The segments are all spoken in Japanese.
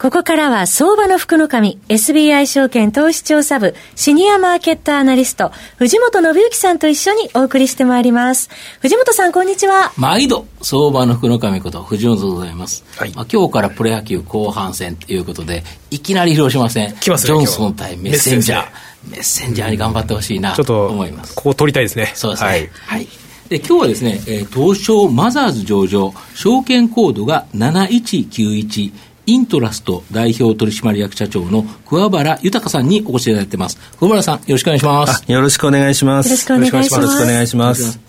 ここからは相場の福の神、SBI 証券投資調査部、シニアマーケットアナリスト、藤本信之さんと一緒にお送りしてまいります。藤本さん、こんにちは。毎度、相場の福の神こと、藤本でございます。はい、まあ、今日からプロ野球後半戦ということで、いきなり広島戦、来ますジョンソン対メッセンジャー。メッセンジャーに頑張ってほしいなと思います。ここ取りたいですね。そうですね。はい。はいで今日はですね、えー、東証マザーズ上場、証券コードが7191、イントラスト代表取締役社長の桑原豊さんにお越しいただいてます。桑原さん、よろしくお願いします。よろしくお願いします。よろしくお願いします。よろしくお願いします。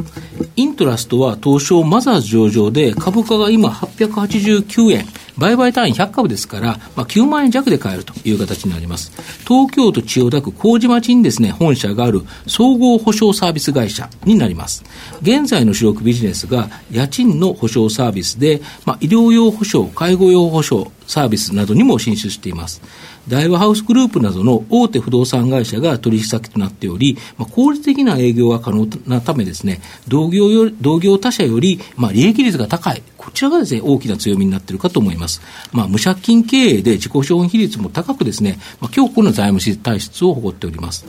イントラストは東証マザーズ上場で株価が今889円。売買単位100株ですから、まあ、9万円弱で買えるという形になります。東京都千代田区麹町にですね、本社がある総合保証サービス会社になります。現在の主力ビジネスが家賃の保証サービスで、まあ、医療用保証、介護用保証、サービスなどにも進出しています。大和ハウスグループなどの大手不動産会社が取引先となっており、まあ、効率的な営業が可能なためですね、同業よ同業他社より、まあ、利益率が高い、こちらがですね、大きな強みになっているかと思います。まあ、無借金経営で自己資本比率も高くですね、まあ、強固な財務体質を誇っております。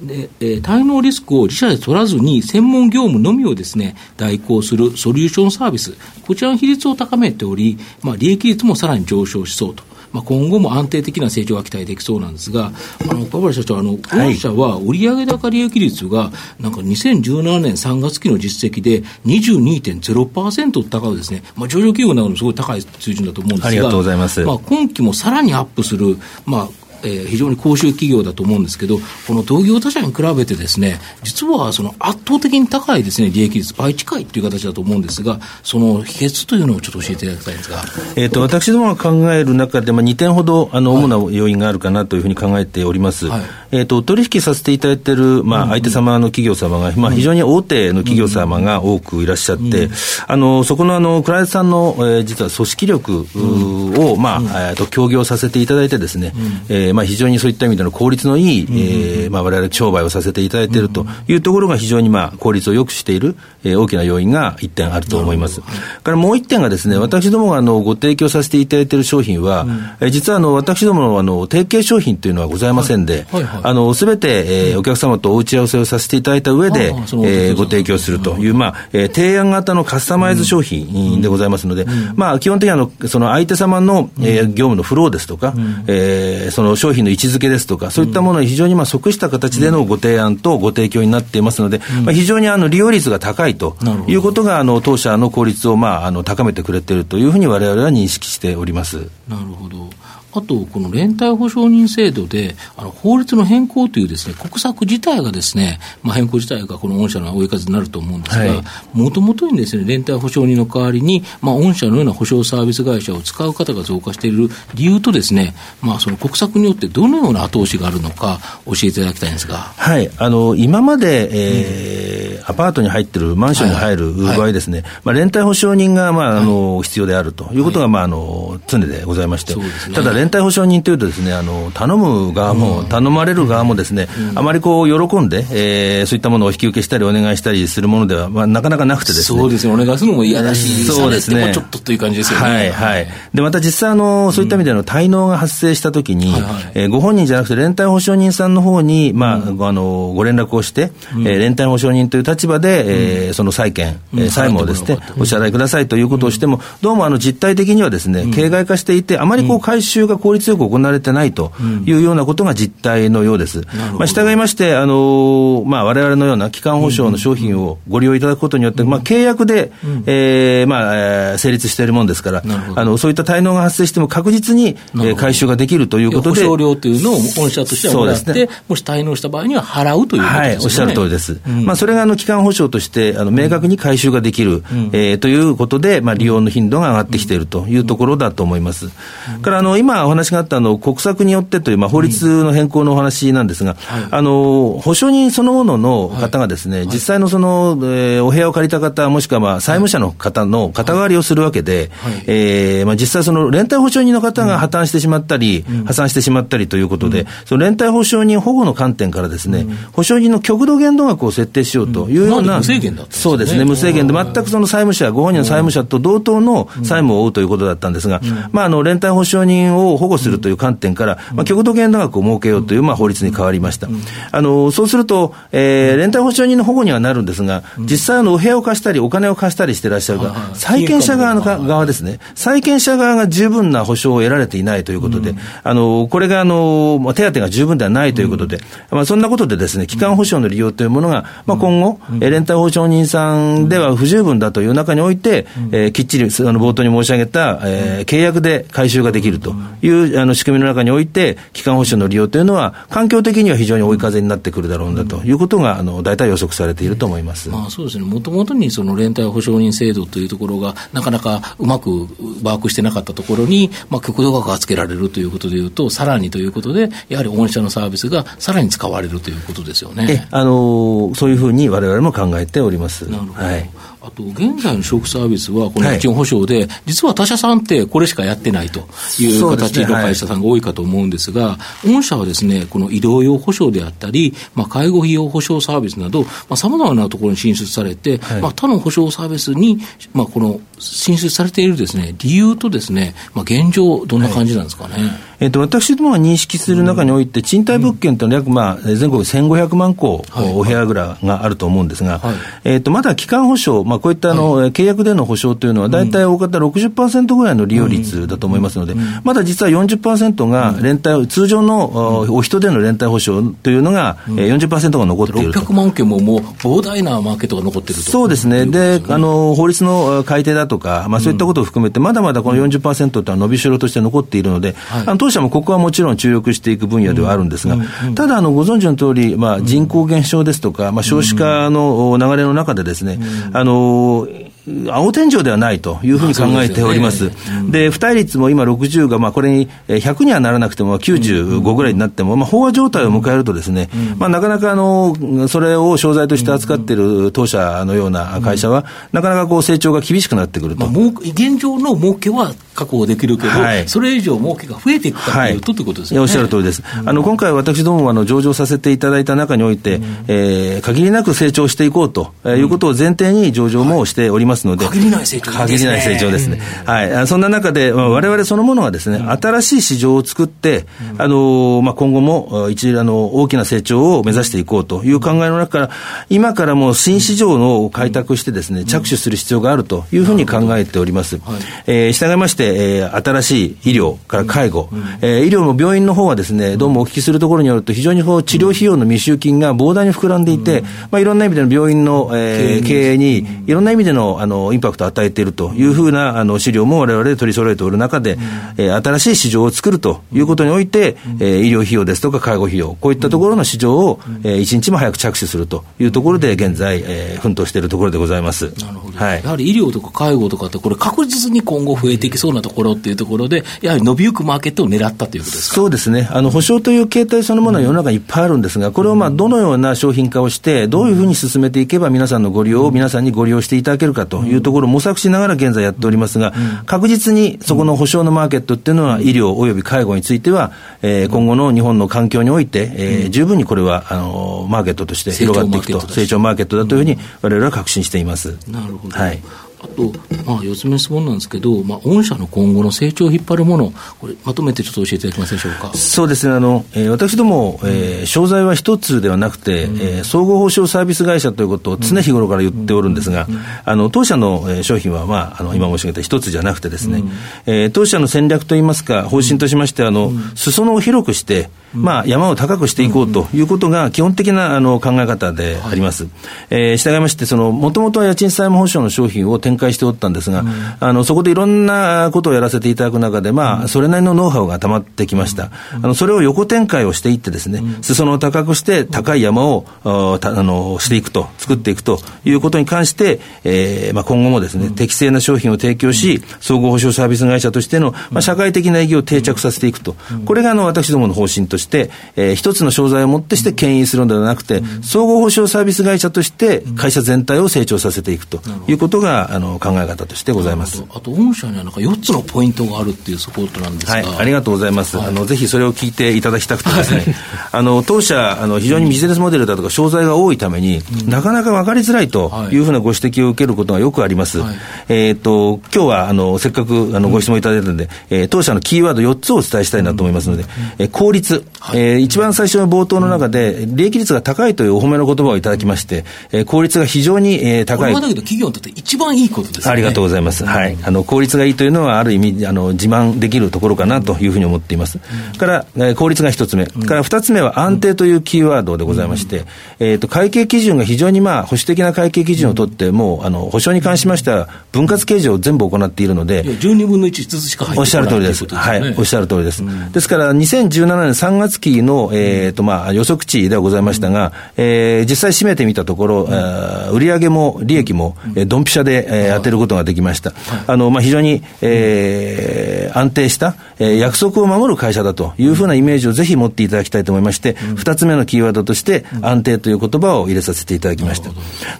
で、えー、滞納リスクを自社で取らずに専門業務のみをですね、代行するソリューションサービス、こちらの比率を高めており、まあ、利益率もさらに上昇しそうと。まあ、今後も安定的な成長が期待できそうなんですが、あの、小原社長、あの、御社は売上高利益率が、なんか2017年3月期の実績で22.0%高いですね、まあ、上場企業などもすごい高い水準だと思うんですが、ありがとうございます。まあ、今期もさらにアップする、まあ、えー、非常に高収企業だと思うんですけど、この同業他社に比べてですね、実はその圧倒的に高いですね、利益率、倍近いっていう形だと思うんですが、その秘訣というのをちょっと教えていただきたいんですが。えっ、と、私どもが考える中で、まあ、2点ほど、あの、主な要因があるかなというふうに考えております。はい、えっ、と、取引させていただいている、まあ、相手様の企業様が、まあ、非常に大手の企業様が多くいらっしゃって、あの、そこのあの、クライアントさんの、えー、実は組織力を、まあ、えっ、と、協業させていただいてですね、えー、まあ、非常にそういった意味での効率のいい、えー、まあ、我々商売をさせていただいているというところが非常に、まあ、効率を良くしている、えー、大きな要因が一点あると思います。からもう一点がですね、私どもがあのご提供させていただいている商品は、えー、実はあの私どものあの提携商品というのはございませんで、あのすべて、えー、お客様とお打ち合わせをさせていただいた上で、えー、ご提供するという、まあ、えー、提案型のカスタマイズ商品でございますので、まあ、基本的にあの、その相手様の、えー、業務のフローですとか、えー、その商品の位置づけですとか、そういったものに非常にまあ即した形でのご提案とご提供になっていますので、まあ、非常にあの利用率が高いということが、あの当社の効率をまああの高めてくれているというふうに、われわれは認識しております。なるほどあと、この連帯保証人制度で、あの法律の変更というですね、国策自体がですね、まあ、変更自体がこの御社の追い風になると思うんですが、もともとにですね、連帯保証人の代わりに、まあ、御社のような保証サービス会社を使う方が増加している理由とですね、まあ、その国策によってどのような後押しがあるのか、教えていただきたいんですが。はい、あの、今まで、えー、うん、アパートに入ってる、マンションに入る場合ですね、まあ、連帯保証人が、まあ、あの、必要であるということが、まあ、あの、常でございまして、ね、ただ、連帯保証人というとですね、あの、頼む側も、頼まれる側もですね、あまりこう、喜んで、えー、そういったものを引き受けしたりお願いしたりするものでは、まあ、なかなかなくてですね。そうですね、お願いするのも嫌だし、そうですね。ちょっとという感じですよね。はい、はい。で、また実際、あの、そういった意味での滞納が発生したときに、えご本人じゃなくて、連帯保証人さんの方に、まあ、あの、ご連絡をして、え連帯保証人という立場で、えその債権、え債務をですね、お支払いくださいということをしても、どうもあの、実態的にはですね、形骸化していて、あまりこう、回収が効率よく行われてないというようなことが実態のようです。まあ、従いまして、あの、まあ、我々のような基幹保証の商品をご利用いただくことによって、まあ、契約で、えー、まあ、えー、成立しているもんですから、あの、そういった滞納が発生しても確実に、えー、回収ができるということで。保証料というのを御社としてはもらって、ね、もし滞納した場合には払うということですね。はい、おっしゃる通りです。うん、まあ、それがあの、基基幹保証として、あの、明確に回収ができる、うん、えー、ということで、まあ、利用の頻度が上がってきているというところだと思います。うん、から、あの、今お話があったあの、国策によってという、まあ、法律の変更のお話なんですが、はい、あの、保証人そのものの方がですね、はい、実際のその、えー、お部屋を借りた方、もしくはまあ、債務者の方の肩代わりをするわけで、はい、えー、まあ、実際その、連帯保証人の方が破綻してしまったり、うん、破産してしまったりということで、うん、その連帯保証人保護の観点からですね、うん、保証人の極度限度額を設定しようというような、無制限だった、ね、そうですね、無制限で、全くその債務者、ご本人の債務者と同等の債務を負うということだったんですが、まあ、あの、連帯保証人を保護するという観点から、まあ、極度限度額を設けようという、まあ、法律に変わりました。あの、そうすると、えー、連帯保証人の保護にはなるんですが、実際、お部屋を貸したり、お金を貸したりしてらっしゃるが、債権者側の側ですね、債権者側が十分な保証を得られていないということで、あの、これが、あの、手当が十分ではないということで、まあ、そんなことでですね、基幹保証の利用というものが、まあ、今後、連帯保証人さんでは不十分だという中において、えー、きっちり、あの、冒頭に申し上げた、えー、契約で回収ができるという、あの、仕組みの中において、基幹保証の利用というのは、環境的には非常に追い風になってくるだろうなということが、あの、大体予測されていると思います。まあ、そうですね。もともとにその連帯保証人制度というところが、なかなかうまく把握してなかったところに、まあ、極度額がつけられるということでいうと、さらにということで、やはり御社のサービスがさらに使われるということですよね。あのそういうふうにわれわれも考えております。なるほど。はいあと、現在の食サービスは、この家賃保証で、はい、実は他社さんってこれしかやってないという形の会社さんが多いかと思うんですが、すねはい、御社はですね、この医療用保証であったり、まあ、介護費用保証サービスなど、さまざ、まなところに進出されて、はい、まあ、他の保証サービスに、まあ、この進出されているですね、理由とですね、まあ、現状、どんな感じなんですかね。えっと、私どもが認識する中において、賃貸物件というのは約、まあ、全国1500万戸、お部屋ぐらいがあると思うんですが、えっと、まだ基幹保証、まあ、こういったあの、契約での保証というのは、大体大方60%ぐらいの利用率だと思いますので、まだ実は40%が連帯、通常のお人での連帯保証というのが、40%が残っていると。600万件ももう膨大なマーケットが残っていると。そうですね。で、あの、法律の改定だとか、まあ、そういったことを含めて、まだまだこの40%というのは伸びしろとして残っているので、あの当社もここはもちろん注力していく分野ではあるんですが、ただ、あの、ご存知の通り、まあ、人口減少ですとか、まあ、少子化の流れの中でですね、あの、eu 青天井ではないというふうに考えております。で、付帯率も今60が、まあ、これに100にはならなくても95ぐらいになっても、まあ、飽和状態を迎えるとですね、まあ、なかなかあの、それを商材として扱っている当社のような会社は、なかなかこう成長が厳しくなってくると。まあ、現状の儲けは確保できるけど、はい、それ以上儲けが増えていくかというと、はい、ということですね。おっしゃる通りです。あの、今回私どもはあの上場させていただいた中において、うん、えー、限りなく成長していこうということを前提に上場もしておりますので、限りない成長限りない成長ですね。はい。そんな中で、われわれそのものはですね、新しい市場を作って、あの、まあ、今後も一、あの、大きな成長を目指していこうという考えの中から、今からもう新市場の開拓してですね、着手する必要があるというふうに考えております。えー、従いまして、えー、新しい医療から介護、えー、医療の病院の方はですね、どうもお聞きするところによると、非常にこう治療費用の未収金が膨大に膨らんでいて、まあ、いろんな意味での病院の、えー、経営に、いろんな意味でのあのインパクトを与えているというふうなあの資料もわれわれ取り揃えておる中で、えー、新しい市場を作るということにおいて、えー、医療費用ですとか介護費用、こういったところの市場を、えー、一日も早く着手するというところで、現在、えー、奮闘しているところでございます。なるほど。はい、やはり医療とか介護とかって、これ確実に今後増えていきそうなところっていうところで、やはり伸びゆくマーケットを狙ったということですか？そうですね。あの、保証という形態そのものは世の中にいっぱいあるんですが、これをまあ、どのような商品化をして、どういうふうに進めていけば皆さんのご利用を皆さんにご利用していただけるかというところを模索しながら現在やっておりますが、確実にそこの保証のマーケットっていうのは、医療及び介護については、えー、今後の日本の環境において、えー、十分にこれは、あの、マーケットとして広がっていくと、成長マーケットだというふうに、われわれは確信しています。なるほど。はい。あと、まあ、四つ目質問なんですけど、まあ、御社の今後の成長を引っ張るもの、これ、まとめてちょっと教えていただけますでしょうか？そうですね、あの、えー、私ども、えー、商材は一つではなくて、うん、えー、総合保証サービス会社ということを常日頃から言っておるんですが、うん、あの、当社の、えー、商品は、まあ、あの、今申し上げた一つじゃなくてですね、うん、えー、当社の戦略といいますか、方針としまして、あの、裾野を広くして、まあ、山を高くしていこうということが基本的なあの考え方であります。はい、えー、従いまして、その、もともとは家賃債務保証の商品を展開しておったんですが、うん、あの、そこでいろんなことをやらせていただく中で、まあ、それなりのノウハウが溜まってきました。あの、それを横展開をしていってですね、裾野を高くして高い山を、あの、していくと、作っていくということに関して、えー、まあ、今後もですね、適正な商品を提供し、総合保証サービス会社としての、まあ、社会的な意義を定着させていくと。これが、あの、私どもの方針として、えー、一つの商材をもってして牽引するのではなくて、総合保証サービス会社として会社全体を成長させていくということが、あの、考え方としてございます。あと、御社にはなんか4つのポイントがあるっていうサポートなんですが。はい、ありがとうございます。はい、あの、ぜひそれを聞いていただきたくてですね、あの、当社、あの、非常にビジネスモデルだとか商材が多いために、うん、なかなか分かりづらいとい。うふうなご指摘を受けることがよくあります。はい、えっ、と、今日は、あの、せっかく、あの、ご質問いただいたので、うん、えー、当社のキーワード4つをお伝えしたいなと思いますので、うん、えー、効率、はい、えー、一番最初の冒頭の中で、利益率が高いというお褒めの言葉をいただきまして、えー、効率が非常に、えー、高い。これはだけど企業にとって一番いいことですね。ありがとうございます。はい。あの、効率がいいというのは、ある意味、あの、自慢できるところかなというふうに思っています。から、えー、効率が一つ目。から二つ目は安定というキーワードでございまして、えっ、と、会計基準が非常にまあ、保守的な会計基準をとって、もう、あの、保証に関しましては、分割計上を全部行っているので、12分の1ずつしか入っておっしゃる通りです。はい。おっしゃる通りです。ですから、2017年3月期の、えっ、と、まあ、予測値ではございましたが、えー、実際締めてみたところ、売上も利益も、えドンピシャで、えー、当てることができました。あの、まあ、非常に、えー、安定した、えー、約束を守る会社だというふうなイメージをぜひ持っていただきたいと思いまして、二、つ目のキーワードとして、安定という言葉を入れさせていただきました。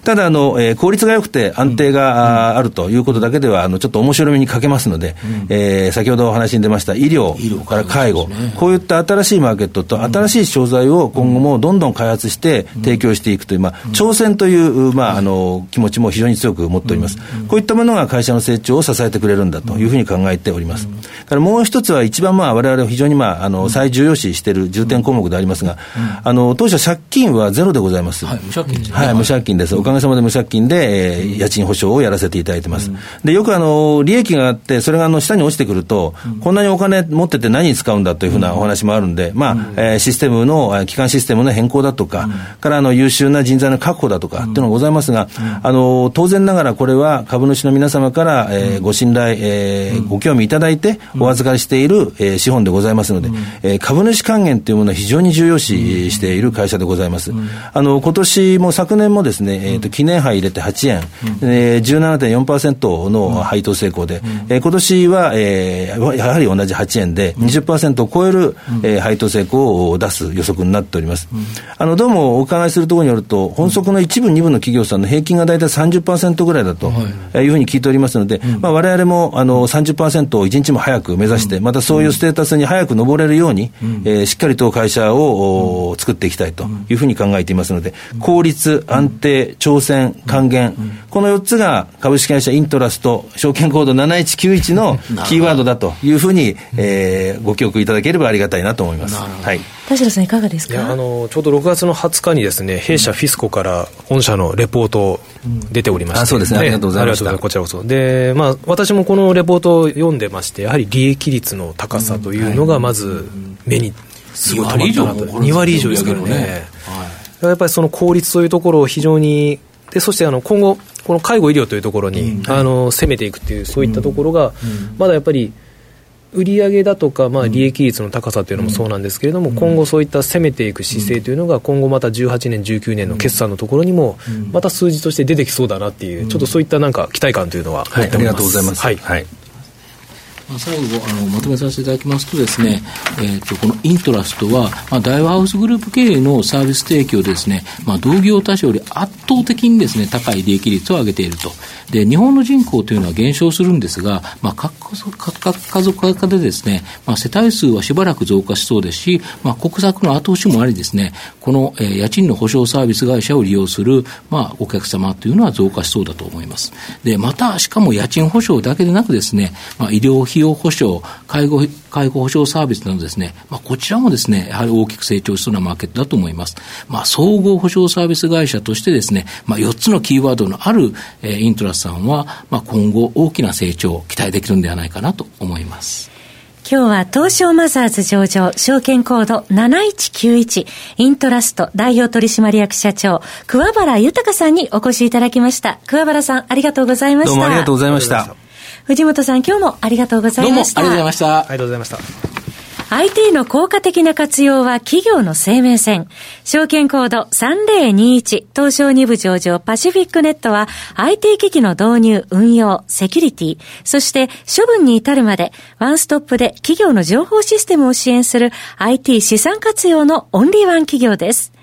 ただ、あの、えー、効率が良くて安定が、あるということだけでは、あの、ちょっと面白みに欠けますので、えー、先ほどお話に出ました医療から介護、こういった新しいマーケットと新しい商材を今後もどんどん開発して提供していくという、まあ、挑戦という、まあ、あの、気持ちも非常に強く持っております。こういったものが会社の成長を支えてくれるんだというふうに考えております。からもう一つは一番まあ我々非常にまああの最重要視している重点項目でありますが、あの当社借金はゼロでございます。はい、無借金です、ね、はい、無借金です。おかげさまで無借金で、えー、家賃保証をやらせていただいてます。で、よくあの利益があって、それがあの下に落ちてくると、こんなにお金持ってて何に使うんだというふうなお話もあるんで、まあ、えー、システムの、基幹システムの変更だとか、からあの優秀な人材の確保だとかっていうのがございますが、あの当然ながらこれは株主の皆様から、えー、ご信頼、えー、ご興味いただいてお預かりしている、えー、資本でございますので、えー、株主還元というものは非常に重要視している会社でございます。あの今年も昨年もですね、えー、と記念杯入れて8円、えー、17.4%の配当成功で、えー、今年は、えー、やはり同じ8円で20%を超える、えー、配当成功を出す予測になっております。あのどうもお伺いするところによると、本則の一部、二部の企業さんの平均が大体30%ぐらいだとい。うふうに聞いておりますので、まあ、われわれもあの30%を一日も早く目指して、またそういうステータスに早く上れるように、えー、しっかりと会社を作っていきたいというふうに考えていますので、効率、安定、挑戦、還元、この4つが株式会社イントラスト、証券コード7191の キーワードだというふうに、えー、ご記憶いただければありがたいなと思います。はい田代さんいかがですか？あのちょうど6月の20日にですね弊社フィスコから御社のレポート出ておりまして、あそうですね。ありがとうございます。こちらこそ。で、まあ、私もこのレポートを読んでましてやはり利益率の高さというのがまず目にすごい止まったなと。2割以上ですからね、はい、やっぱりその効率というところを非常にでそしてあの今後この介護医療というところに、あの攻めていくっていうそういったところが、まだやっぱり売上だとか、まあ、利益率の高さというのもそうなんですけれども、今後そういった攻めていく姿勢というのが、今後また18年、19年の決算のところにも、また数字として出てきそうだなっていう、ちょっとそういったなんか期待感というのは。はい、ありがとうございます。はい、はいまあ、最後あのまとめさせていただきますとですね、えーと、このイントラストは、まあ、大和ハウスグループ経営のサービス提供ですね、まあ、同業他社より圧倒的にですね高い利益率を上げていると。で日本の人口というのは減少するんですが、まあ、各家族化でですね、まあ、世帯数はしばらく増加しそうですし、まあ、国策の後押しもありですねこの、えー、家賃の保証サービス会社を利用する、まあ、お客様というのは増加しそうだと思います。でまたしかも家賃保証だけでなくですね、まあ、医療費用保証、介護、介護保障サービスなどですね、まあ、こちらもですね、やはり大きく成長しそうなマーケットだと思います。まあ、総合保障サービス会社としてですね、まあ、4つのキーワードのある、えー、イントラスさんは、まあ、今後大きな成長を期待できるんではないかなと思います。今日は東証マザーズ上場、証券コード7191、イントラスト代表取締役社長、桑原豊さんにお越しいただきました。桑原さん、ありがとうございました。どうもありがとうございました。藤本さん、今日もありがとうございました。どうもありがとうございました。ありがとうございました。IT の効果的な活用は企業の生命線。証券コード3021東証2部上場パシフィックネットは IT 機器の導入、運用、セキュリティ、そして処分に至るまでワンストップで企業の情報システムを支援する IT 資産活用のオンリーワン企業です。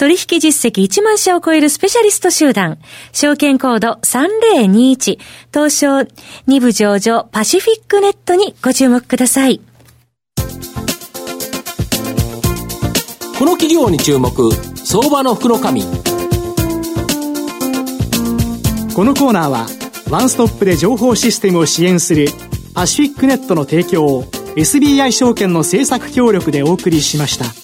取引実績1万社を超えるスペシャリスト集団、証券コード3021東証2部上場パシフィックネットにご注目ください。この企業に注目相場の福の神このコーナーはワンストップで情報システムを支援するパシフィックネットの提供を SBI 証券の政策協力でお送りしました。